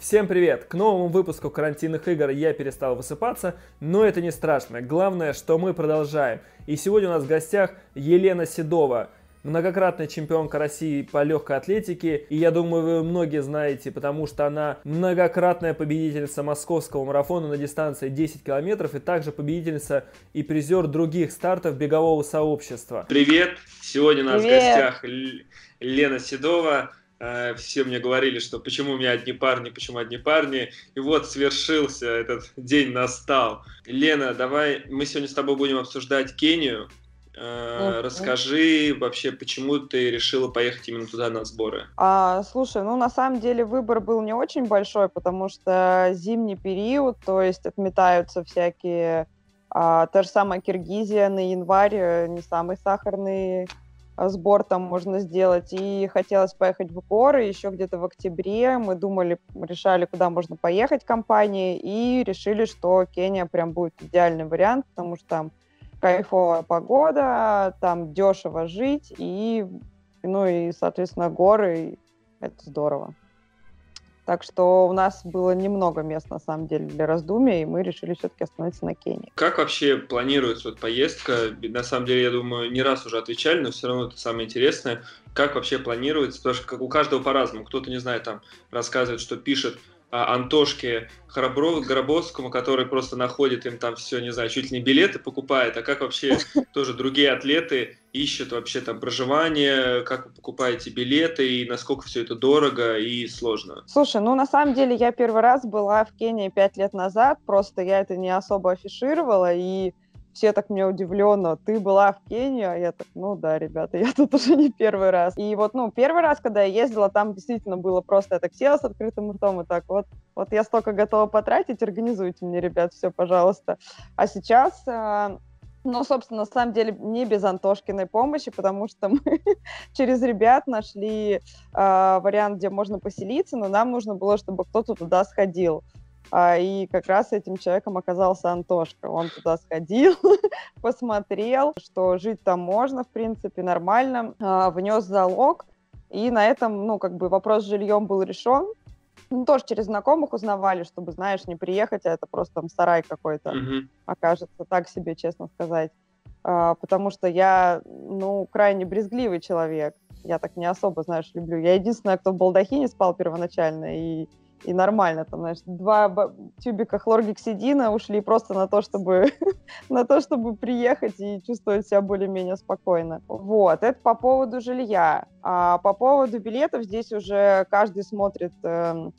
Всем привет! К новому выпуску карантинных игр я перестал высыпаться, но это не страшно. Главное, что мы продолжаем. И сегодня у нас в гостях Елена Седова, многократная чемпионка России по легкой атлетике. И я думаю, вы многие знаете, потому что она многократная победительница московского марафона на дистанции 10 километров и также победительница и призер других стартов бегового сообщества. Привет! Сегодня у нас Привет. в гостях Лена Седова все мне говорили, что почему у меня одни парни, почему одни парни. И вот свершился, этот день настал. Лена, давай мы сегодня с тобой будем обсуждать Кению. Uh-huh. Расскажи вообще, почему ты решила поехать именно туда на сборы? А, слушай, ну на самом деле выбор был не очень большой, потому что зимний период, то есть отметаются всякие, а, та же самая Киргизия на январь, э, не самый сахарный Э, сбор там можно сделать. И хотелось поехать в горы еще где-то в октябре. Мы думали, решали, куда можно поехать компании, и решили, что Кения прям будет идеальный вариант, потому что там кайфовая погода, там дешево жить, и, ну и, соответственно, горы, это здорово. Так что у нас было немного мест, на самом деле, для раздумий, и мы решили все-таки остановиться на Кении. Как вообще планируется вот поездка? На самом деле, я думаю, не раз уже отвечали, но все равно это самое интересное. Как вообще планируется? Потому что у каждого по-разному. Кто-то, не знаю, там рассказывает, что пишет а, Антошке Горобовскому, который просто находит им там все, не знаю, чуть ли не билеты покупает, а как вообще тоже другие атлеты ищут вообще там проживание, как вы покупаете билеты и насколько все это дорого и сложно? Слушай, ну на самом деле я первый раз была в Кении пять лет назад, просто я это не особо афишировала, и все так мне удивленно, ты была в Кении, а я так, ну да, ребята, я тут уже не первый раз. И вот, ну, первый раз, когда я ездила, там действительно было просто, я так села с открытым ртом и так, вот, вот я столько готова потратить, организуйте мне, ребят, все, пожалуйста. А сейчас а, ну, собственно, на самом деле не без Антошкиной помощи, потому что мы через ребят нашли э, вариант, где можно поселиться, но нам нужно было, чтобы кто-то туда сходил. А, и как раз этим человеком оказался Антошка. Он туда сходил, посмотрел, что жить там можно, в принципе, нормально, а, внес залог, и на этом, ну, как бы вопрос с жильем был решен. Ну, тоже через знакомых узнавали, чтобы, знаешь, не приехать, а это просто там сарай какой-то mm-hmm. окажется, так себе, честно сказать. А, потому что я, ну, крайне брезгливый человек. Я так не особо, знаешь, люблю. Я единственная, кто в балдахине спал первоначально, и и нормально, там, знаешь, два тюбика хлоргексидина ушли просто на то, чтобы, на то, чтобы приехать и чувствовать себя более-менее спокойно. Вот, это по поводу жилья. А по поводу билетов здесь уже каждый смотрит э,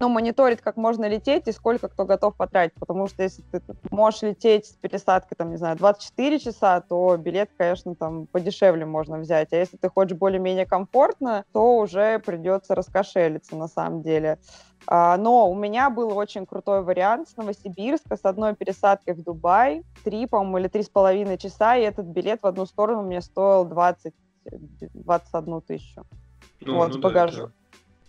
ну, мониторить, как можно лететь и сколько кто готов потратить, потому что если ты можешь лететь с пересадкой, там, не знаю, 24 часа, то билет, конечно, там подешевле можно взять, а если ты хочешь более-менее комфортно, то уже придется раскошелиться на самом деле. А, но у меня был очень крутой вариант с Новосибирска, с одной пересадкой в Дубай, три, по-моему, или три с половиной часа, и этот билет в одну сторону мне стоил 20, 21 тысячу. Ну, вот, ну, с багажом. Да,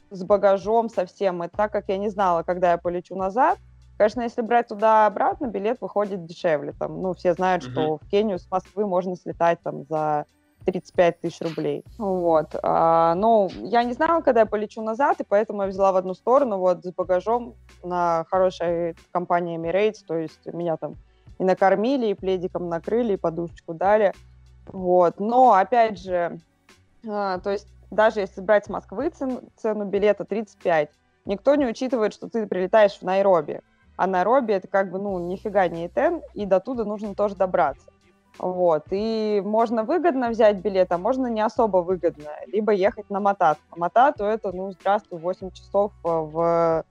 с багажом совсем. И так как я не знала, когда я полечу назад, конечно, если брать туда-обратно, билет выходит дешевле. Там, ну, все знают, mm-hmm. что в Кению с Москвы можно слетать там за 35 тысяч рублей. Вот. А, но я не знала, когда я полечу назад, и поэтому я взяла в одну сторону вот с багажом на хорошей компании Emirates, то есть меня там и накормили, и пледиком накрыли, и подушечку дали. Вот. Но, опять же, а, то есть даже если брать с Москвы цену, цену билета 35, никто не учитывает, что ты прилетаешь в Найроби. А Найроби это как бы, ну, нифига не Этен, и до туда нужно тоже добраться. Вот, и можно выгодно взять билет, а можно не особо выгодно, либо ехать на Матат. На Матату это, ну, здравствуй, 8 часов э, в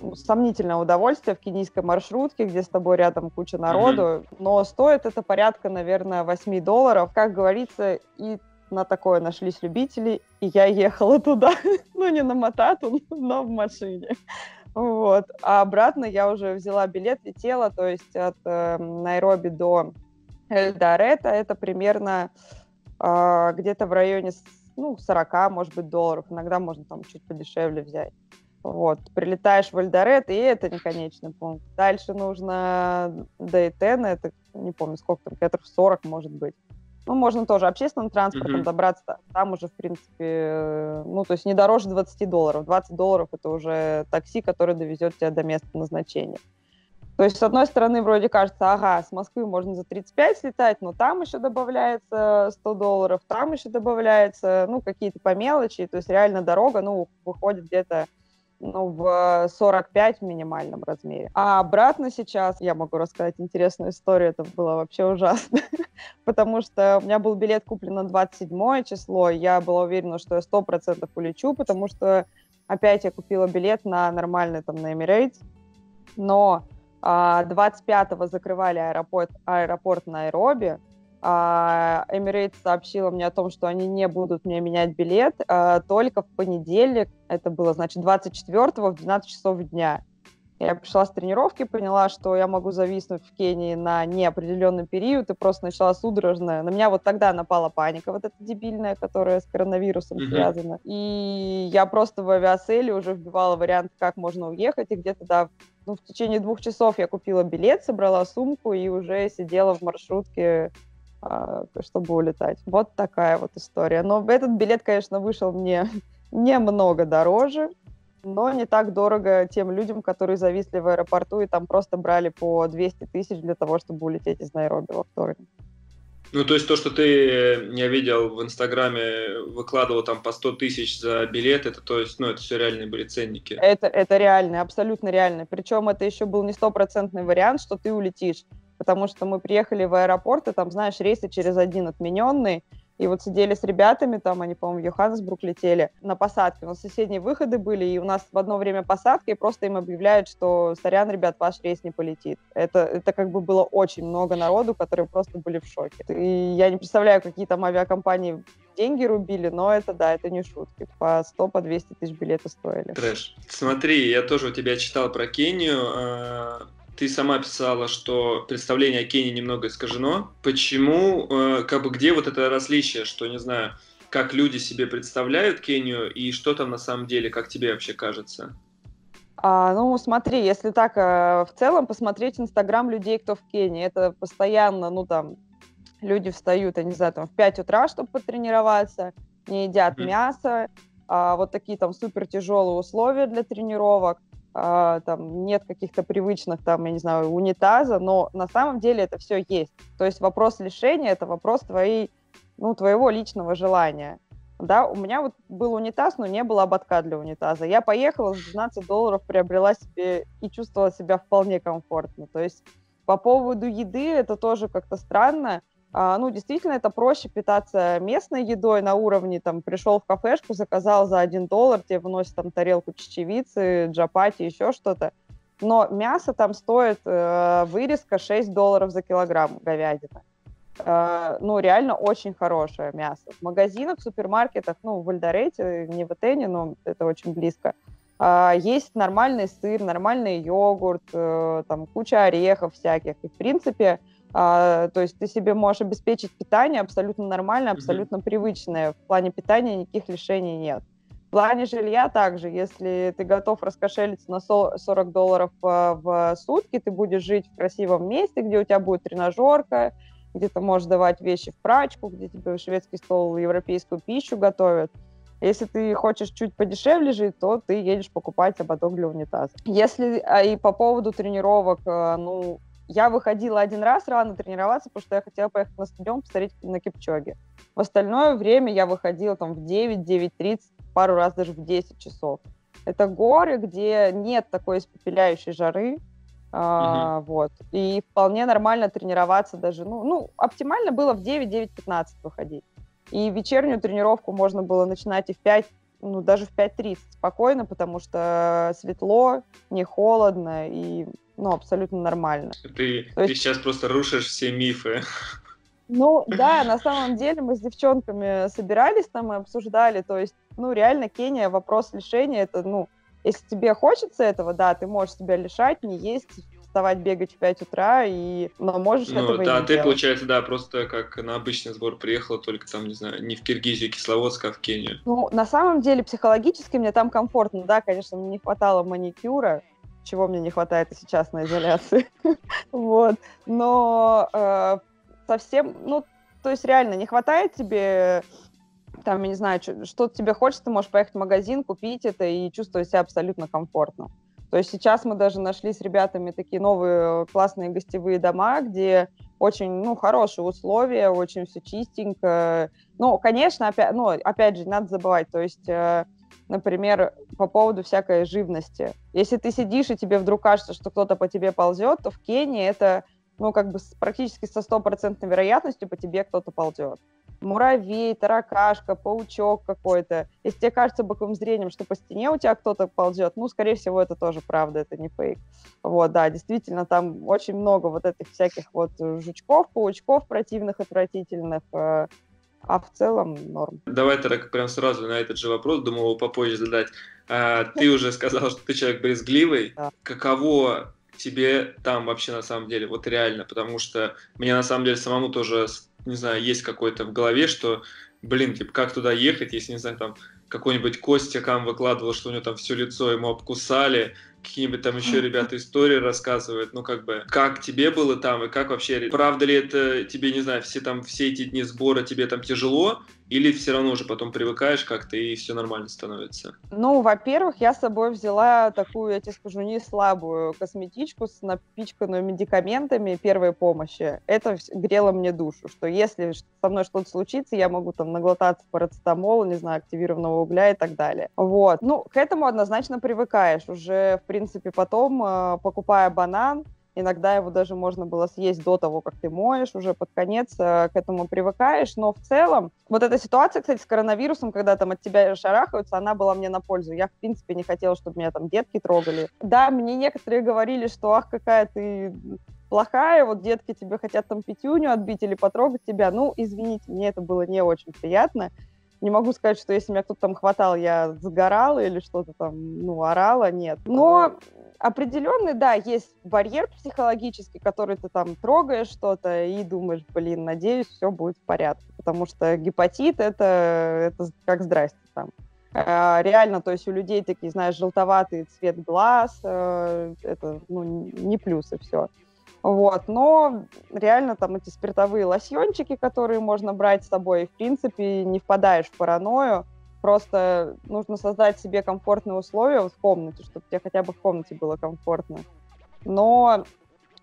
ну, сомнительное удовольствие в кенийской маршрутке, где с тобой рядом куча народу, mm-hmm. но стоит это порядка, наверное, 8 долларов. Как говорится, и на такое нашлись любители, и я ехала туда, ну не на Матату, но в машине. Вот. А обратно я уже взяла билет, летела, то есть от э, Найроби до Эльдорета это примерно э, где-то в районе ну, 40, может быть, долларов. Иногда можно там чуть подешевле взять. Вот, прилетаешь в Эльдорет, и это не конечный пункт. Дальше нужно до Этена, это не помню, сколько там, метров 40, может быть. Ну, можно тоже общественным транспортом mm-hmm. добраться, там уже, в принципе, ну, то есть не дороже 20 долларов. 20 долларов это уже такси, которое довезет тебя до места назначения. То есть, с одной стороны, вроде кажется, ага, с Москвы можно за 35 слетать, но там еще добавляется 100 долларов, там еще добавляется, ну, какие-то по мелочи, то есть реально дорога, ну, выходит где-то ну, в 45 в минимальном размере. А обратно сейчас, я могу рассказать интересную историю, это было вообще ужасно, потому что у меня был билет куплен на 27 число, я была уверена, что я 100% улечу, потому что опять я купила билет на нормальный там на Emirates, но 25-го а, закрывали аэропорт, аэропорт Найроби, а, Emirates сообщила мне о том, что они не будут мне менять билет а, только в понедельник, это было, значит, 24-го в 12 часов дня. Я пришла с тренировки, поняла, что я могу зависнуть в Кении на неопределенный период, и просто начала судорожно. На меня вот тогда напала паника, вот эта дебильная, которая с коронавирусом mm-hmm. связана. И я просто в авиаселе уже вбивала вариант, как можно уехать, и где-то, да, ну, в течение двух часов я купила билет, собрала сумку и уже сидела в маршрутке а, чтобы улетать. Вот такая вот история. Но этот билет, конечно, вышел мне немного дороже, но не так дорого тем людям, которые зависли в аэропорту и там просто брали по 200 тысяч для того, чтобы улететь из Найроби во вторник. Ну, то есть то, что ты, я видел в Инстаграме, выкладывал там по 100 тысяч за билет, это то есть, ну, это все реальные были ценники. Это, это реально, абсолютно реально. Причем это еще был не стопроцентный вариант, что ты улетишь потому что мы приехали в аэропорт, и там, знаешь, рейсы через один отмененный, и вот сидели с ребятами, там они, по-моему, в Йоханнесбург летели на посадке. У нас соседние выходы были, и у нас в одно время посадка, и просто им объявляют, что сорян, ребят, ваш рейс не полетит. Это, это как бы было очень много народу, которые просто были в шоке. И я не представляю, какие там авиакомпании деньги рубили, но это, да, это не шутки. По 100, по 200 тысяч билеты стоили. Трэш. Смотри, я тоже у тебя читал про Кению а, ты сама писала, что представление о Кении немного искажено. Почему, э, как бы где вот это различие, что, не знаю, как люди себе представляют Кению и что там на самом деле, как тебе вообще кажется? А, ну, смотри, если так э, в целом посмотреть Инстаграм людей, кто в Кении, это постоянно, ну, там, люди встают, я не знаю, там, в 5 утра, чтобы потренироваться, не едят mm. мясо, а, вот такие там супер тяжелые условия для тренировок а, там нет каких-то привычных, там, я не знаю, унитаза, но на самом деле это все есть. То есть вопрос лишения – это вопрос твоей, ну, твоего личного желания. Да, у меня вот был унитаз, но не было ободка для унитаза. Я поехала, за 12 долларов приобрела себе и чувствовала себя вполне комфортно. То есть по поводу еды это тоже как-то странно. А, ну, действительно, это проще питаться местной едой на уровне, там, пришел в кафешку, заказал за один доллар, тебе выносят там тарелку чечевицы, джапати, еще что-то. Но мясо там стоит, э, вырезка 6 долларов за килограмм говядины. Э, ну, реально очень хорошее мясо. В магазинах, в супермаркетах, ну, в Эльдорете, не в Этене, но это очень близко, э, есть нормальный сыр, нормальный йогурт, э, там куча орехов всяких. И, в принципе, а, то есть ты себе можешь обеспечить питание абсолютно нормальное, абсолютно mm-hmm. привычное. В плане питания никаких лишений нет. В плане жилья также, если ты готов раскошелиться на 40 долларов в сутки, ты будешь жить в красивом месте, где у тебя будет тренажерка, где ты можешь давать вещи в прачку, где тебе шведский стол европейскую пищу готовят. Если ты хочешь чуть подешевле жить, то ты едешь покупать ободок для унитаза. Если а и по поводу тренировок, э, ну, я выходила один раз рано тренироваться, потому что я хотела поехать на стадион посмотреть на Кипчоге. В остальное время я выходила там в 9, 9.30, пару раз даже в 10 часов. Это горы, где нет такой испепеляющей жары, а, вот. И вполне нормально тренироваться даже, ну, ну, оптимально было в 9, 9.15 выходить. И вечернюю тренировку можно было начинать и в 5, ну, даже в 5.30 спокойно, потому что светло, не холодно, и ну, абсолютно нормально. Ты, То есть... сейчас просто рушишь все мифы. Ну, да, на самом деле мы с девчонками собирались там и обсуждали, то есть, ну, реально, Кения, вопрос лишения, это, ну, если тебе хочется этого, да, ты можешь себя лишать, не есть, вставать, бегать в 5 утра, и... но можешь ну, этого да, и не ты, делать. получается, да, просто как на обычный сбор приехала, только там, не знаю, не в Киргизию, Кисловодск, а в Кению. Ну, на самом деле, психологически мне там комфортно, да, конечно, мне не хватало маникюра, чего мне не хватает и сейчас на изоляции. вот. Но э, совсем, ну, то есть реально не хватает тебе там, я не знаю, что тебе хочется, ты можешь поехать в магазин, купить это и чувствовать себя абсолютно комфортно. То есть сейчас мы даже нашли с ребятами такие новые классные гостевые дома, где очень, ну, хорошие условия, очень все чистенько. Ну, конечно, опять, ну, опять же, не надо забывать, то есть, э, например, по поводу всякой живности. Если ты сидишь и тебе вдруг кажется, что кто-то по тебе ползет, то в Кении это, ну, как бы практически со стопроцентной вероятностью по тебе кто-то ползет муравей, таракашка, паучок какой-то. Если тебе кажется боковым зрением, что по стене у тебя кто-то ползет, ну, скорее всего, это тоже правда, это не фейк. Вот, да, действительно, там очень много вот этих всяких вот жучков, паучков противных, отвратительных, э, а в целом норм. Давай тогда прям сразу на этот же вопрос, думал его попозже задать. А, ты уже сказал, что ты человек брезгливый. Да. Каково тебе там вообще на самом деле, вот реально, потому что мне на самом деле самому тоже не знаю, есть какой-то в голове, что, блин, типа, как туда ехать, если, не знаю, там, какой-нибудь Костя Кам выкладывал, что у него там все лицо ему обкусали, какие-нибудь там еще ребята истории рассказывают, ну как бы, как тебе было там и как вообще, правда ли это тебе, не знаю, все там, все эти дни сбора тебе там тяжело, или все равно уже потом привыкаешь как-то и все нормально становится? Ну, во-первых, я с собой взяла такую, я тебе скажу, не слабую косметичку с напичканную медикаментами первой помощи. Это грело мне душу, что если со мной что-то случится, я могу там наглотаться парацетамола, не знаю, активированного угля и так далее. Вот. Ну, к этому однозначно привыкаешь. Уже, в принципе, потом, э, покупая банан, Иногда его даже можно было съесть до того, как ты моешь, уже под конец э, к этому привыкаешь. Но в целом, вот эта ситуация, кстати, с коронавирусом, когда там от тебя шарахаются, она была мне на пользу. Я, в принципе, не хотела, чтобы меня там детки трогали. Да, мне некоторые говорили, что ах, какая ты плохая, вот детки тебе хотят там пятюню отбить или потрогать тебя. Ну, извините, мне это было не очень приятно. Не могу сказать, что если меня кто-то там хватал, я сгорала или что-то там, ну, орала, нет. Но определенный, да, есть барьер психологический, который ты там трогаешь что-то и думаешь, блин, надеюсь, все будет в порядке, потому что гепатит это, это как здрасте там. А, реально, то есть у людей такие, знаешь, желтоватый цвет глаз, э, это ну, не плюс и все. Вот, но реально там эти спиртовые лосьончики, которые можно брать с собой, в принципе, не впадаешь в паранойю, Просто нужно создать себе комфортные условия в комнате, чтобы тебе хотя бы в комнате было комфортно. Но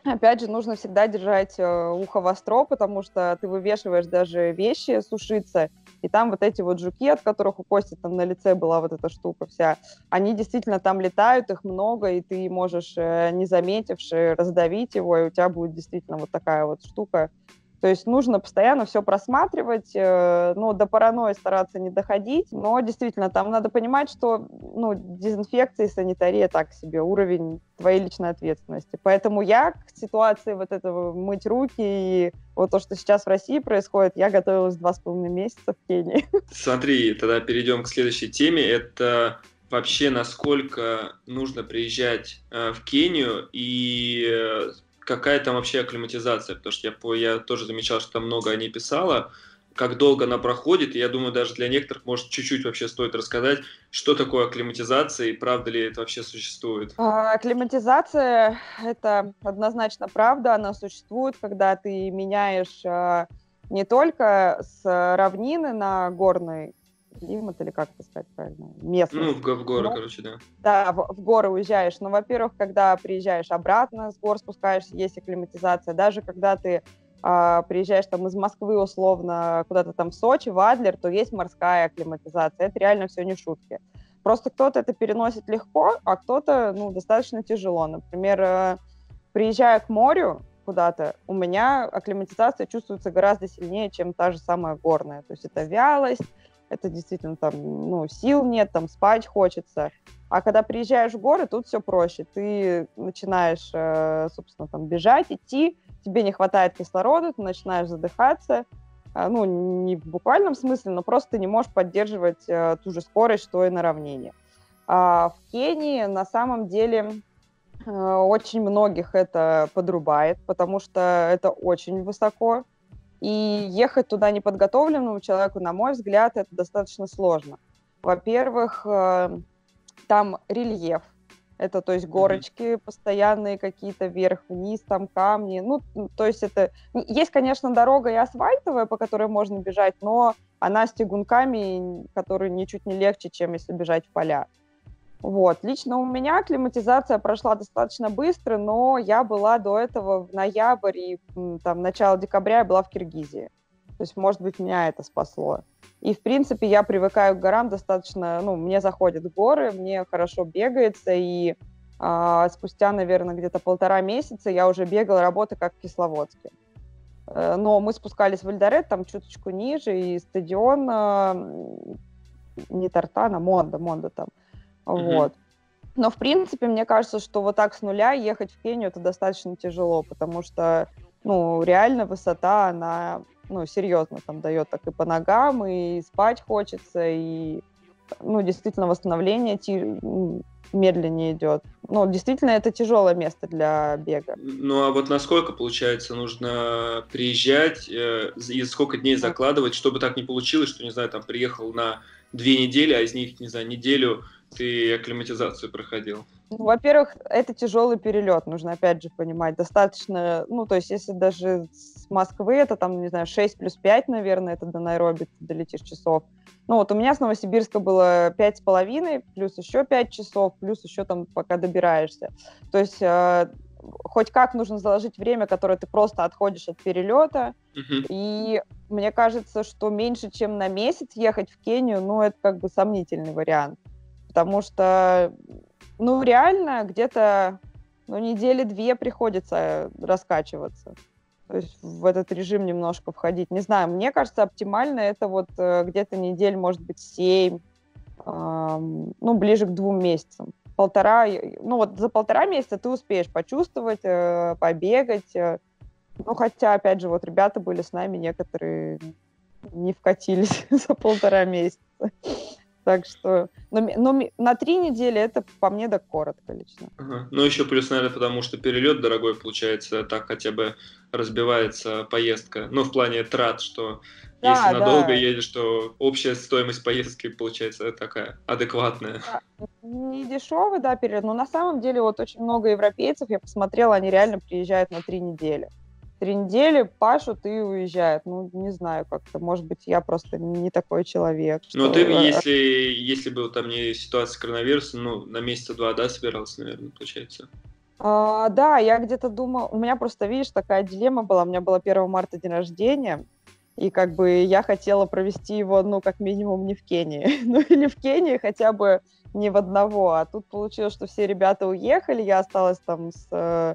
Опять же, нужно всегда держать э, ухо востро, потому что ты вывешиваешь даже вещи сушиться, и там вот эти вот жуки, от которых у Кости там на лице была вот эта штука вся, они действительно там летают, их много, и ты можешь, э, не заметивши, раздавить его, и у тебя будет действительно вот такая вот штука то есть нужно постоянно все просматривать, э, ну, до паранойи стараться не доходить, но действительно там надо понимать, что ну, дезинфекция и санитария так себе, уровень твоей личной ответственности. Поэтому я к ситуации вот этого мыть руки и вот то, что сейчас в России происходит, я готовилась два с половиной месяца в Кении. Смотри, тогда перейдем к следующей теме. Это вообще насколько нужно приезжать э, в Кению и э, какая там вообще акклиматизация, потому что я, я тоже замечал, что там много о ней писала, как долго она проходит, и я думаю, даже для некоторых, может, чуть-чуть вообще стоит рассказать, что такое акклиматизация и правда ли это вообще существует. А, акклиматизация – это однозначно правда, она существует, когда ты меняешь а, не только с равнины на горный климат, или как это сказать правильно, местность. Ну, в, в горы, ну, короче, да. Да, в, в горы уезжаешь. Но, во-первых, когда приезжаешь обратно, с гор спускаешься, есть акклиматизация. Даже когда ты а, приезжаешь там из Москвы условно куда-то там в Сочи, в Адлер, то есть морская акклиматизация. Это реально все не шутки. Просто кто-то это переносит легко, а кто-то, ну, достаточно тяжело. Например, э, приезжая к морю, куда-то, у меня акклиматизация чувствуется гораздо сильнее, чем та же самая горная. То есть это вялость, это действительно там, ну, сил нет, там спать хочется. А когда приезжаешь в горы, тут все проще. Ты начинаешь, э, собственно, там бежать, идти, тебе не хватает кислорода, ты начинаешь задыхаться. Э, ну, не в буквальном смысле, но просто ты не можешь поддерживать э, ту же скорость, что и на равнине. А в Кении на самом деле очень многих это подрубает, потому что это очень высоко. И ехать туда неподготовленному человеку, на мой взгляд, это достаточно сложно. Во-первых, э, там рельеф. Это, то есть, горочки mm-hmm. постоянные какие-то вверх-вниз, там камни. Ну, то есть это... Есть, конечно, дорога и асфальтовая, по которой можно бежать, но она с тягунками, которые ничуть не легче, чем если бежать в поля. Вот. Лично у меня климатизация прошла достаточно быстро, но я была до этого в ноябрь и там, начало декабря я была в Киргизии. То есть, может быть, меня это спасло. И, в принципе, я привыкаю к горам достаточно, ну, мне заходят горы, мне хорошо бегается, и а, спустя, наверное, где-то полтора месяца я уже бегала работы как в Кисловодске. Э, но мы спускались в Эльдорет, там чуточку ниже, и стадион а, не Тартана, Монда, Монда там. Mm-hmm. Вот. Но, в принципе, мне кажется, что вот так с нуля ехать в Кению это достаточно тяжело, потому что, ну, реально высота, она, ну, серьезно там дает так и по ногам, и спать хочется, и, ну, действительно, восстановление медленнее идет. Ну, действительно, это тяжелое место для бега. Ну, а вот насколько, получается, нужно приезжать э, и сколько дней закладывать, чтобы так не получилось, что, не знаю, там приехал на две недели, а из них, не знаю, неделю ты акклиматизацию проходил? Ну, во-первых, это тяжелый перелет, нужно опять же понимать. Достаточно, ну, то есть, если даже с Москвы это там, не знаю, 6 плюс 5, наверное, это до Найроби ты долетишь часов. Ну, вот у меня с Новосибирска было пять с половиной, плюс еще 5 часов, плюс еще там пока добираешься. То есть, э, хоть как нужно заложить время, которое ты просто отходишь от перелета. Uh-huh. И мне кажется, что меньше, чем на месяц ехать в Кению, ну, это как бы сомнительный вариант потому что, ну, реально где-то ну, недели две приходится раскачиваться. То есть в этот режим немножко входить. Не знаю, мне кажется, оптимально это вот э, где-то недель, может быть, семь, ну, ближе к двум месяцам. Полтора, ну вот за полтора месяца ты успеешь почувствовать, э, побегать. Э. Ну, хотя, опять же, вот ребята были с нами, некоторые не вкатились за полтора месяца. Так что, но, но на три недели это по мне да коротко лично. Ага. Ну, еще плюс, наверное, потому что перелет дорогой получается, так хотя бы разбивается поездка. Ну, в плане трат, что да, если надолго да. едешь, то общая стоимость поездки получается такая адекватная. Да. Не дешевый, да, перелет, но на самом деле вот очень много европейцев, я посмотрела, они реально приезжают на три недели три недели пашут и уезжают. Ну, не знаю как-то. Может быть, я просто не такой человек. Ну, что... ты, если, если был там не ситуация коронавируса, ну, на месяца два, да, собирался, наверное, получается? А, да, я где-то думала... У меня просто, видишь, такая дилемма была. У меня было 1 марта день рождения, и как бы я хотела провести его, ну, как минимум, не в Кении. ну, или в Кении хотя бы не в одного. А тут получилось, что все ребята уехали, я осталась там с э,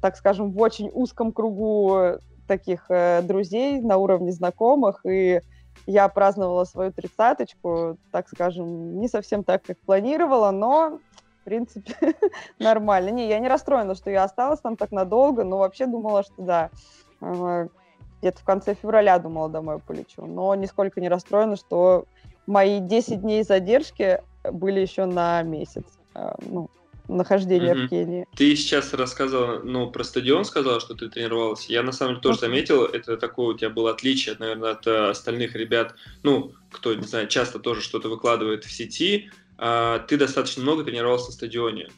так скажем, в очень узком кругу таких э, друзей на уровне знакомых, и я праздновала свою тридцаточку, так скажем, не совсем так, как планировала, но, в принципе, нормально. Не, я не расстроена, что я осталась там так надолго, но вообще думала, что да, где-то в конце февраля думала домой полечу, но нисколько не расстроена, что мои 10 дней задержки были еще на месяц. Э, ну, нахождения mm-hmm. в Кении. Ты сейчас рассказывала, ну, про стадион сказала, что ты тренировалась. Я на самом деле тоже заметил, это такое у тебя было отличие, наверное, от э, остальных ребят, ну, кто, не знаю, часто тоже что-то выкладывает в сети. А, ты достаточно много тренировался на стадионе.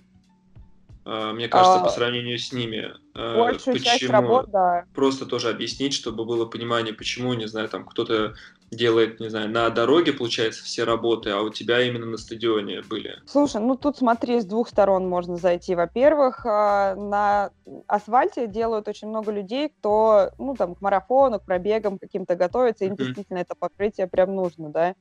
А, мне кажется, а, по сравнению с ними. А, большую почему? часть работ, да. Просто тоже объяснить, чтобы было понимание, почему, не знаю, там кто-то делает, не знаю, на дороге, получается, все работы, а у тебя именно на стадионе были? Слушай, ну тут смотри, с двух сторон можно зайти. Во-первых, а, на асфальте делают очень много людей, кто, ну, там, к марафону, к пробегам каким-то готовится, им mm-hmm. действительно это покрытие прям нужно, да.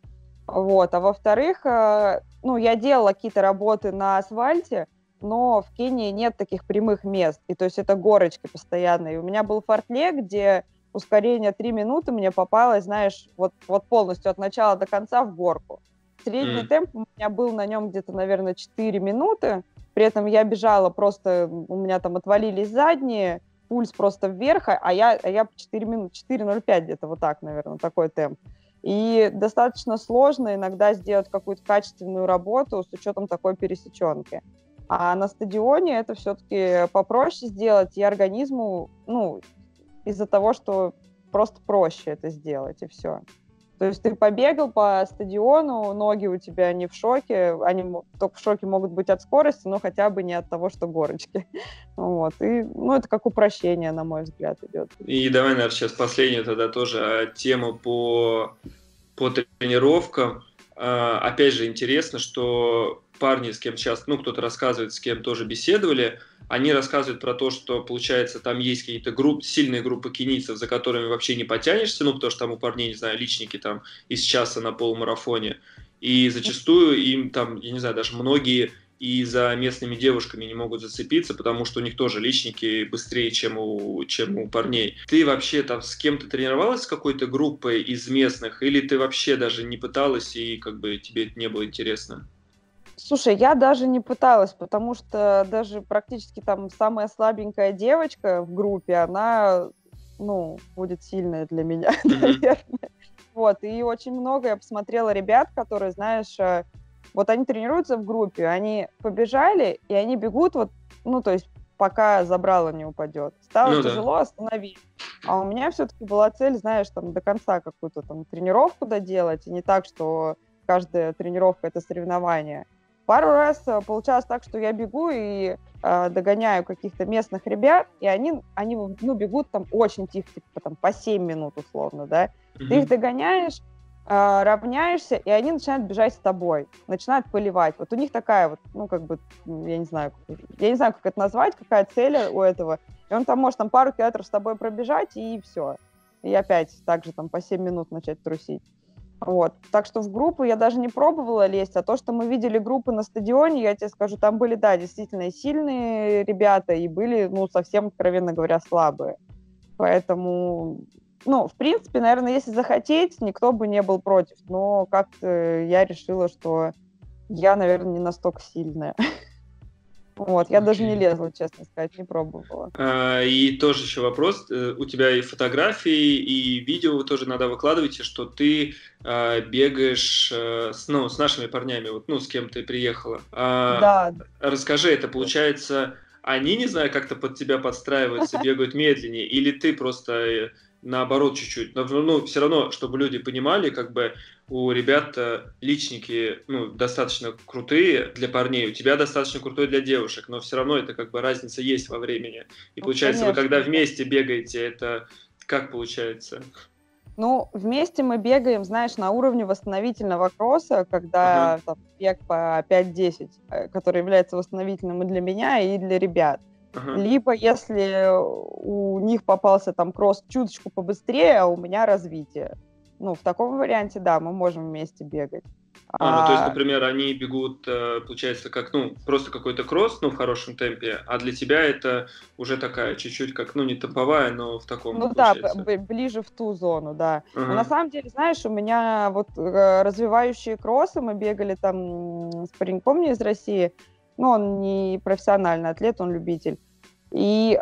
Вот, а во-вторых, а, ну, я делала какие-то работы на асфальте, но в Кении нет таких прямых мест, и то есть это горочки постоянные. У меня был фортле, где ускорение 3 минуты мне попалось, знаешь, вот, вот полностью от начала до конца в горку. Средний mm. темп у меня был на нем где-то, наверное, 4 минуты. При этом я бежала просто, у меня там отвалились задние, пульс просто вверх, а я, а я 4 минуты, 4.05 где-то вот так, наверное, такой темп. И достаточно сложно иногда сделать какую-то качественную работу с учетом такой пересеченки. А на стадионе это все-таки попроще сделать, и организму, ну, из-за того, что просто проще это сделать, и все. То есть ты побегал по стадиону, ноги у тебя не в шоке, они только в шоке могут быть от скорости, но хотя бы не от того, что горочки. Вот. И, ну, это как упрощение, на мой взгляд, идет. И давай, наверное, сейчас последнюю тогда тоже а, тему по, по тренировкам. А, опять же, интересно, что парни, с кем сейчас, ну, кто-то рассказывает, с кем тоже беседовали, они рассказывают про то, что, получается, там есть какие-то группы, сильные группы кенийцев, за которыми вообще не потянешься, ну, потому что там у парней, не знаю, личники там из часа на полумарафоне. И зачастую им там, я не знаю, даже многие и за местными девушками не могут зацепиться, потому что у них тоже личники быстрее, чем у, чем у парней. Ты вообще там с кем-то тренировалась с какой-то группой из местных, или ты вообще даже не пыталась и как бы тебе это не было интересно? Слушай, я даже не пыталась, потому что даже практически там самая слабенькая девочка в группе, она, ну, будет сильная для меня, наверное. Вот, и очень много я посмотрела ребят, которые, знаешь, э, вот они тренируются в группе, они побежали, и они бегут вот, ну, то есть пока забрало не упадет. Стало ну, тяжело, да. остановить. А у меня все-таки была цель, знаешь, там до конца какую-то там тренировку доделать, и не так, что каждая тренировка это соревнование. Пару раз э, получалось так, что я бегу и э, догоняю каких-то местных ребят, и они, они ну, бегут там очень тихо, типа там по 7 минут условно, да. Mm-hmm. Ты их догоняешь, э, равняешься, и они начинают бежать с тобой, начинают поливать. Вот у них такая вот, ну, как бы, я не знаю, я не знаю, как это назвать, какая цель у этого. И он там может там пару километров с тобой пробежать, и все. И опять также там по 7 минут начать трусить. Вот. Так что в группу я даже не пробовала лезть, а то, что мы видели группы на стадионе, я тебе скажу, там были, да, действительно сильные ребята, и были, ну, совсем, откровенно говоря, слабые. Поэтому, ну, в принципе, наверное, если захотеть, никто бы не был против. Но как-то я решила, что я, наверное, не настолько сильная. Вот, я даже не лезла, честно сказать, не пробовала. А, и тоже еще вопрос. Э, у тебя и фотографии, и видео вы тоже надо выкладываете, что ты а, бегаешь а, с, ну, с нашими парнями, вот, ну, с кем ты приехала. А, да. Расскажи, это получается, они, не знаю, как-то под тебя подстраиваются, бегают медленнее, или ты просто э, наоборот чуть-чуть. Но ну, все равно, чтобы люди понимали, как бы у ребят личники ну, достаточно крутые для парней, у тебя достаточно крутой для девушек, но все равно это как бы разница есть во времени. И ну, получается, конечно. вы когда вместе бегаете, это как получается? Ну, вместе мы бегаем, знаешь, на уровне восстановительного кросса, когда ага. там, бег по 5-10, э, который является восстановительным и для меня, и для ребят. Ага. Либо если у них попался там кросс чуточку побыстрее, а у меня развитие. Ну, в таком варианте, да, мы можем вместе бегать. А, ну, то есть, а например, они бегут, э, получается, как, ну, просто какой-то кросс, ну, в хорошем темпе, а для тебя это уже такая чуть-чуть как, ну, не топовая, но в таком, Ну да, ближе в ту зону, да. Ага. Но на самом деле, знаешь, у меня вот э, развивающие кроссы, мы бегали там с пареньком не из России, ну, он не профессиональный атлет, он любитель. И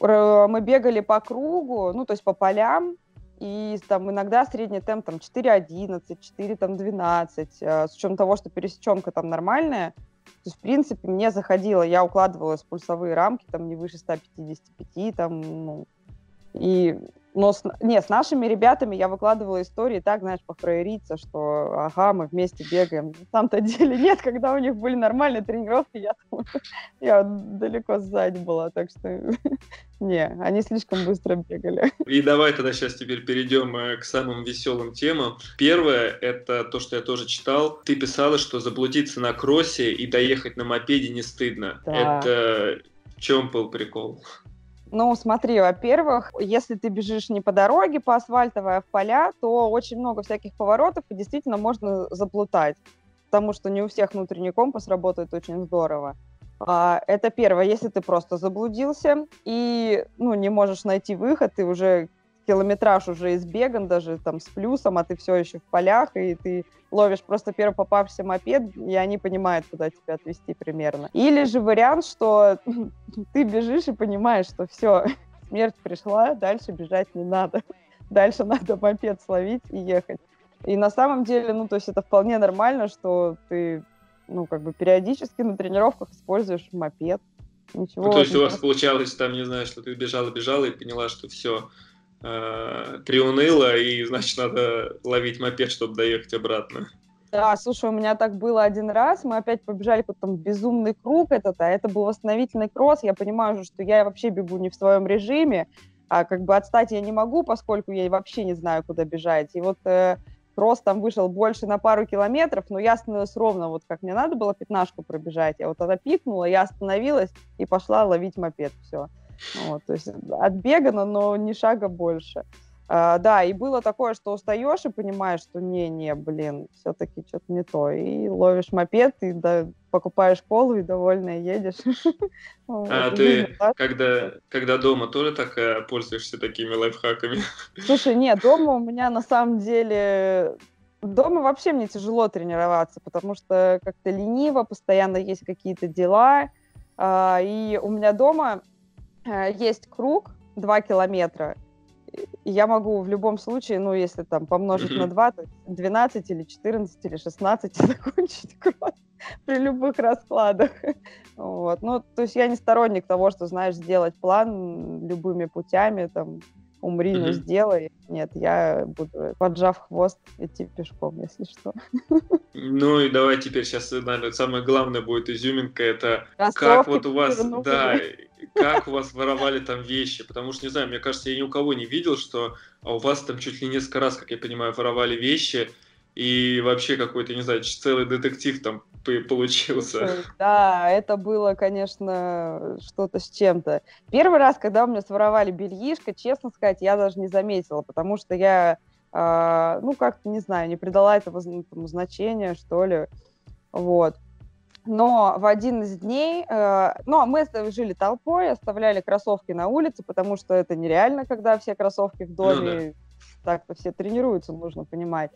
мы бегали по кругу, ну, то есть по полям, и там иногда средний темп там 4.11, 4.12, э, с учетом того, что пересеченка там нормальная, то есть, в принципе, мне заходило, я укладывалась в пульсовые рамки, там, не выше 155, там, ну, и но с, не, с нашими ребятами я выкладывала истории так, знаешь, похрайриться, что ага, мы вместе бегаем. На самом-то деле нет, когда у них были нормальные тренировки, я, я далеко сзади была, так что не, они слишком быстро бегали. И давай тогда сейчас теперь перейдем э, к самым веселым темам. Первое, это то, что я тоже читал. Ты писала, что заблудиться на кроссе и доехать на мопеде не стыдно. Да. Это в чем был прикол? Ну, смотри, во-первых, если ты бежишь не по дороге, по асфальтовой, а в поля, то очень много всяких поворотов, и действительно можно заплутать, потому что не у всех внутренний компас работает очень здорово. А, это первое, если ты просто заблудился и ну, не можешь найти выход, ты уже километраж уже избеган, даже там с плюсом, а ты все еще в полях, и ты ловишь просто первый попавшийся мопед, и они понимают, куда тебя отвезти примерно. Или же вариант, что ты бежишь и понимаешь, что все, смерть пришла, дальше бежать не надо. Дальше надо мопед словить и ехать. И на самом деле, ну, то есть это вполне нормально, что ты, ну, как бы периодически на тренировках используешь мопед. Ничего. Ну, то есть у вас получалось там, не знаю, что ты бежала-бежала и поняла, что все, э, приуныла, и, значит, надо ловить мопед, чтобы доехать обратно. Да, слушай, у меня так было один раз, мы опять побежали какой-то там безумный круг этот, а это был восстановительный кросс, я понимаю уже, что я вообще бегу не в своем режиме, а как бы отстать я не могу, поскольку я вообще не знаю, куда бежать. И вот э, кросс там вышел больше на пару километров, но я остановилась ровно, вот как мне надо было пятнашку пробежать. Я вот тогда пикнула, я остановилась и пошла ловить мопед, все. Вот, то есть отбегано, но ни шага больше. А, да, и было такое, что устаешь и понимаешь, что не-не, блин, все-таки что-то не то. И ловишь мопед, и да, покупаешь колу и довольно едешь. А ты, когда, когда дома, тоже так э, пользуешься такими лайфхаками? Слушай, нет, дома у меня на самом деле... Дома вообще мне тяжело тренироваться, потому что как-то лениво, постоянно есть какие-то дела. А, и у меня дома есть круг 2 километра, я могу в любом случае, ну, если там помножить на 2, то 12 или 14 или 16 закончить кросс при любых раскладах. Вот. Ну, то есть я не сторонник того, что, знаешь, сделать план любыми путями, там, умри, mm-hmm. но сделай. Нет, я буду, поджав хвост, идти пешком, если что. Ну и давай теперь сейчас, наверное, самое главное будет изюминка, это Кроссовки как вот у вас, да, как у вас воровали там вещи, потому что, не знаю, мне кажется, я ни у кого не видел, что а у вас там чуть ли несколько раз, как я понимаю, воровали вещи, и вообще какой-то, не знаю, целый детектив там получился. Да, это было, конечно, что-то с чем-то. Первый раз, когда у меня своровали бельишко, честно сказать, я даже не заметила, потому что я, э, ну, как-то, не знаю, не придала этому значения, что ли. Вот. Но в один из дней, э, ну, мы жили толпой, оставляли кроссовки на улице, потому что это нереально, когда все кроссовки в доме, ну, да. так-то все тренируются, нужно понимать.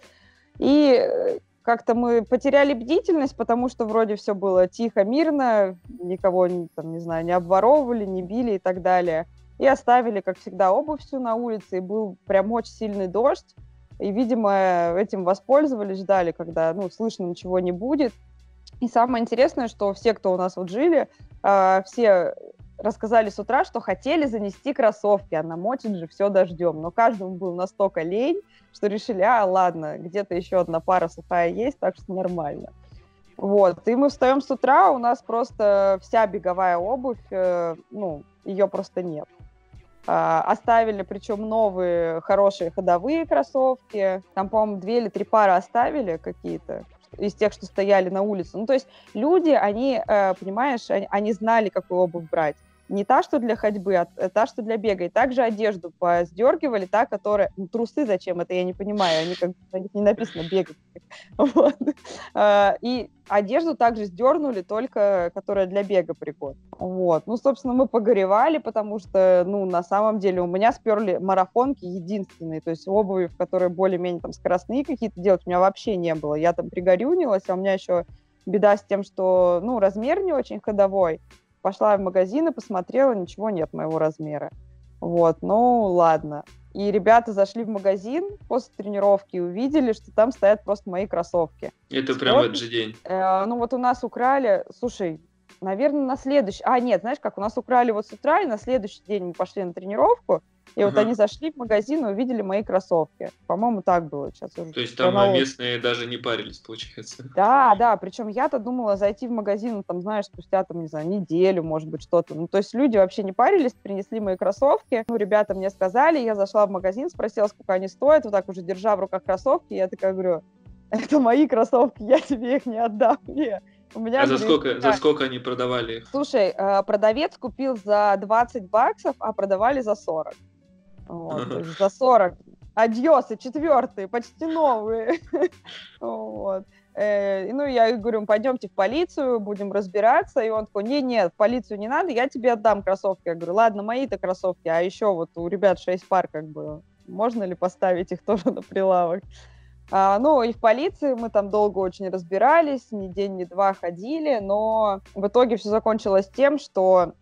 И э, как-то мы потеряли бдительность, потому что вроде все было тихо, мирно, никого, там, не знаю, не обворовывали, не били и так далее. И оставили, как всегда, обувь всю на улице, и был прям очень сильный дождь. И, видимо, этим воспользовались, ждали, когда, ну, слышно ничего не будет. И самое интересное, что все, кто у нас вот жили, э, все рассказали с утра, что хотели занести кроссовки, а намочить же все дождем. Но каждому был настолько лень, что решили, а, ладно, где-то еще одна пара сухая есть, так что нормально. Вот, и мы встаем с утра, у нас просто вся беговая обувь, э, ну, ее просто нет. Э, оставили, причем новые хорошие ходовые кроссовки, там, по-моему, две или три пары оставили какие-то, из тех, что стояли на улице. Ну, то есть люди, они, э, понимаешь, они, они знали, какую обувь брать. Не та, что для ходьбы, а та, что для бега. И также одежду поздергивали, та, которая... Ну, трусы зачем? Это я не понимаю. Они как на них не написано бегать. Вот. А, и одежду также сдернули, только которая для бега пригодна. Вот. Ну, собственно, мы погоревали, потому что, ну, на самом деле у меня сперли марафонки единственные, то есть обуви, в которые более-менее там скоростные какие-то делать, у меня вообще не было. Я там пригорюнилась, а у меня еще беда с тем, что, ну, размер не очень ходовой. Пошла в магазин и посмотрела, ничего нет моего размера. Вот, ну, ладно. И ребята зашли в магазин после тренировки и увидели, что там стоят просто мои кроссовки. Это прям вот, этот же день? Э, ну вот у нас украли, слушай, наверное, на следующий... А, нет, знаешь как, у нас украли вот с утра, и на следующий день мы пошли на тренировку, и вот они зашли в магазин и увидели мои кроссовки. По-моему, так было. Сейчас уже То есть там хронолог... местные даже не парились, получается? Да, да. Причем я-то думала зайти в магазин, там, знаешь, спустя, там, не знаю, неделю, может быть, что-то. Ну, то есть люди вообще не парились, принесли мои кроссовки. Ну, ребята мне сказали, я зашла в магазин, спросила, сколько они стоят, вот так уже держа в руках кроссовки, я такая говорю, это мои кроссовки, я тебе их не отдам. Нет. У меня, а за сколько, за сколько они продавали их? Слушай, э, продавец купил за 20 баксов, а продавали за 40. Вот, за 40. Адьосы, четвертые, почти новые. вот. Э, ну, я говорю, пойдемте в полицию, будем разбираться. И он такой, не, нет, в полицию не надо, я тебе отдам кроссовки. Я говорю, ладно, мои-то кроссовки, а еще вот у ребят шесть пар, как бы, можно ли поставить их тоже на прилавок? А, ну, и в полиции мы там долго очень разбирались, ни день, ни два ходили, но в итоге все закончилось тем, что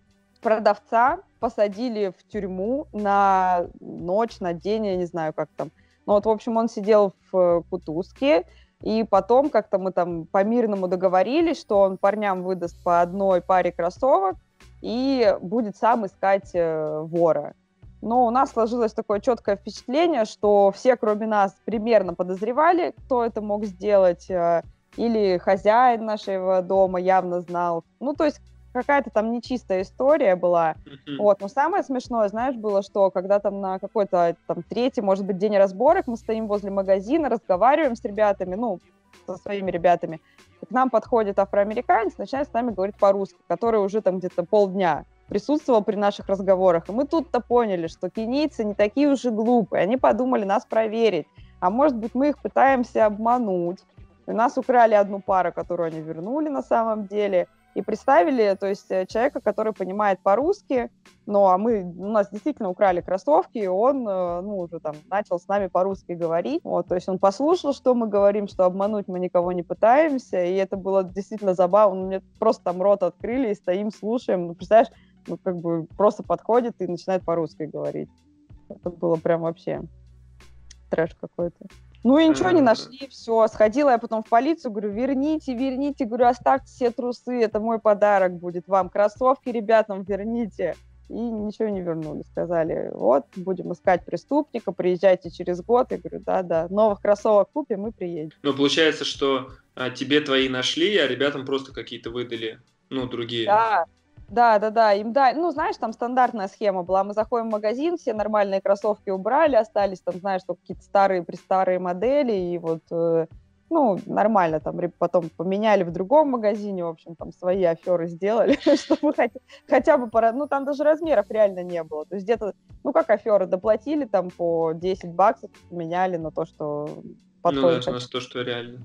продавца посадили в тюрьму на ночь, на день, я не знаю, как там. Ну вот, в общем, он сидел в Кутузке, и потом как-то мы там по-мирному договорились, что он парням выдаст по одной паре кроссовок и будет сам искать э, вора. но у нас сложилось такое четкое впечатление, что все, кроме нас, примерно подозревали, кто это мог сделать, э, или хозяин нашего дома явно знал. Ну, то есть какая-то там нечистая история была. Mm-hmm. Вот, но самое смешное, знаешь, было, что когда там на какой-то там третий, может быть, день разборок мы стоим возле магазина, разговариваем с ребятами, ну, со своими ребятами, к нам подходит афроамериканец, начинает с нами говорить по-русски, который уже там где-то полдня присутствовал при наших разговорах. И мы тут-то поняли, что кенийцы не такие уж и глупые. Они подумали нас проверить. А может быть, мы их пытаемся обмануть. У нас украли одну пару, которую они вернули на самом деле и представили, то есть э, человека, который понимает по-русски, ну, а мы, у нас действительно украли кроссовки, и он, э, ну, уже там начал с нами по-русски говорить, вот, то есть он послушал, что мы говорим, что обмануть мы никого не пытаемся, и это было действительно забавно, мне просто там рот открыли и стоим, слушаем, ну, представляешь, ну, как бы просто подходит и начинает по-русски говорить. Это было прям вообще трэш какой-то. Ну и ничего не нашли, все. Сходила я потом в полицию, говорю, верните, верните, говорю, оставьте все трусы, это мой подарок будет вам. Кроссовки ребятам верните. И ничего не вернули. Сказали, вот, будем искать преступника, приезжайте через год. Я говорю, да-да, новых кроссовок купим и приедем. Ну, получается, что а, тебе твои нашли, а ребятам просто какие-то выдали, ну, другие. Да, да, да, да, им да, ну, знаешь, там стандартная схема была, мы заходим в магазин, все нормальные кроссовки убрали, остались там, знаешь, что какие-то старые, престарые модели, и вот, э, ну, нормально там потом поменяли в другом магазине, в общем, там свои аферы сделали, чтобы хотя, хотя бы, пора, ну, там даже размеров реально не было, то есть где-то, ну, как аферы, доплатили там по 10 баксов, поменяли на то, что подходит. Ну, на то, что реально.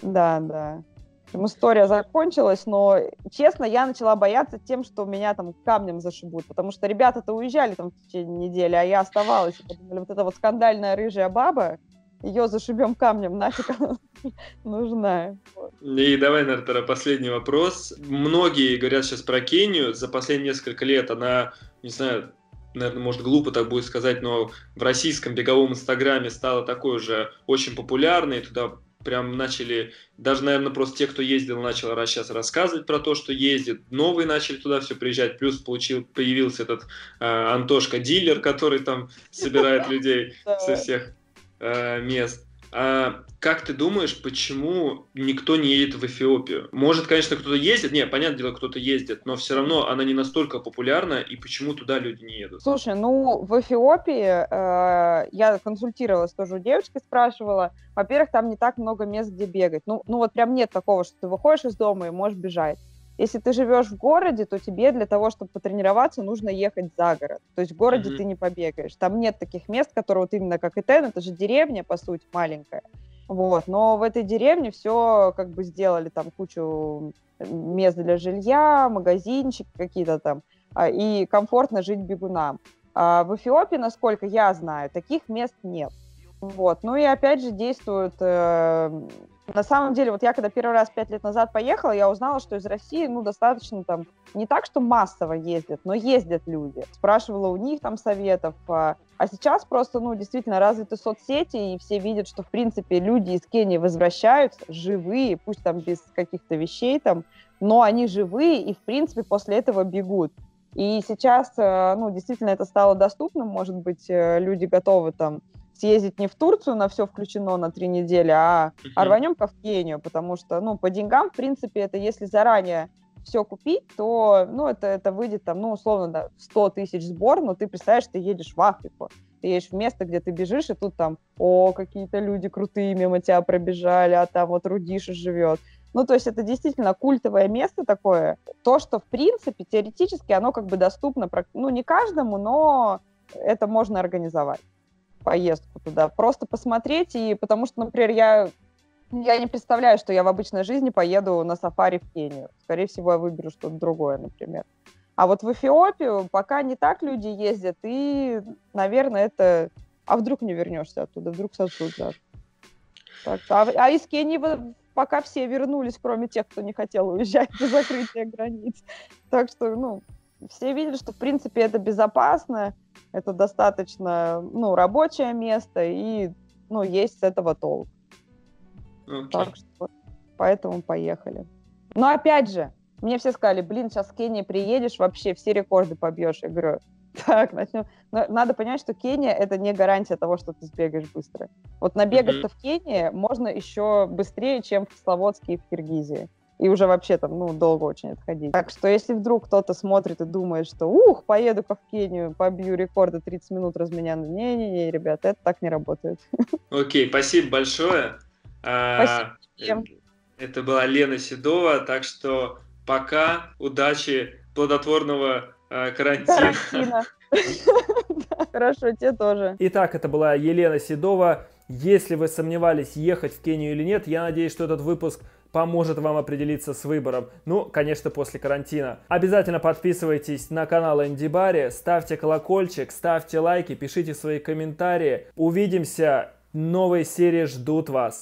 Да, да общем, история закончилась, но, честно, я начала бояться тем, что меня там камнем зашибут, потому что ребята-то уезжали там в течение недели, а я оставалась, подумали, вот эта вот скандальная рыжая баба, ее зашибем камнем, нафиг она нужна. И давай, наверное, последний вопрос. Многие говорят сейчас про Кению, за последние несколько лет она, не знаю, наверное, может, глупо так будет сказать, но в российском беговом инстаграме стала такой уже очень популярной, туда прям начали, даже, наверное, просто те, кто ездил, начал раз сейчас рассказывать про то, что ездит, новые начали туда все приезжать, плюс получил, появился этот э, Антошка-дилер, который там собирает людей со всех э, мест. А как ты думаешь, почему никто не едет в Эфиопию? Может, конечно, кто-то ездит, не, понятное дело, кто-то ездит, но все равно она не настолько популярна, и почему туда люди не едут? Слушай, ну, в Эфиопии э, я консультировалась тоже у девочки, спрашивала, во-первых, там не так много мест, где бегать. Ну, ну вот прям нет такого, что ты выходишь из дома и можешь бежать. Если ты живешь в городе, то тебе для того, чтобы потренироваться, нужно ехать за город. То есть в городе mm-hmm. ты не побегаешь. Там нет таких мест, которые вот именно как Итен, это же деревня, по сути, маленькая. Вот. Но в этой деревне все как бы сделали там кучу мест для жилья, магазинчики какие-то там, а, и комфортно жить бегунам. А в Эфиопии, насколько я знаю, таких мест нет. Вот. Ну и опять же действуют э, на самом деле, вот я когда первый раз пять лет назад поехала, я узнала, что из России, ну, достаточно там, не так, что массово ездят, но ездят люди. Спрашивала у них там советов. А, сейчас просто, ну, действительно развиты соцсети, и все видят, что, в принципе, люди из Кении возвращаются живые, пусть там без каких-то вещей там, но они живые, и, в принципе, после этого бегут. И сейчас, э, ну, действительно, это стало доступным, может быть, э, люди готовы там съездить не в Турцию на все включено на три недели, а, uh-huh. а рванем-ка в Кению, потому что, ну, по деньгам, в принципе, это если заранее все купить, то, ну, это, это выйдет там, ну, условно, да, 100 тысяч сбор, но ты представляешь, ты едешь в Африку, ты едешь в место, где ты бежишь, и тут там, о, какие-то люди крутые мимо тебя пробежали, а там вот Рудиша живет. Ну, то есть это действительно культовое место такое. То, что, в принципе, теоретически оно как бы доступно, ну, не каждому, но это можно организовать поездку туда. Просто посмотреть, и потому что, например, я, я не представляю, что я в обычной жизни поеду на сафари в Кению. Скорее всего, я выберу что-то другое, например. А вот в Эфиопию пока не так люди ездят, и, наверное, это... А вдруг не вернешься оттуда, вдруг сосуд да. Так, а, а из Кении пока все вернулись, кроме тех, кто не хотел уезжать до закрытия границ. Так что, ну, все видели, что, в принципе, это безопасно, это достаточно, ну, рабочее место, и, ну, есть с этого толк. Okay. Так что, поэтому поехали. Но, опять же, мне все сказали, блин, сейчас в Кении приедешь, вообще все рекорды побьешь. Я говорю, Так, начнем. Но надо понять, что Кения это не гарантия того, что ты сбегаешь быстро. Вот набегать-то mm-hmm. в Кении можно еще быстрее, чем в Кисловодске и в Киргизии. И уже вообще там, ну, долго очень отходить. Так что если вдруг кто-то смотрит и думает, что ух, поеду-ка в Кению, побью рекорды 30 минут разменяны. Не-не-не, ребята, это так не работает. Окей, спасибо большое. А, спасибо. Это была Лена Седова, так что пока, удачи, плодотворного э, карантина. карантина. Хорошо, тебе тоже. Итак, это была Елена Седова. Если вы сомневались, ехать в Кению или нет, я надеюсь, что этот выпуск поможет вам определиться с выбором. Ну, конечно, после карантина. Обязательно подписывайтесь на канал Барри, ставьте колокольчик, ставьте лайки, пишите свои комментарии. Увидимся. Новые серии ждут вас.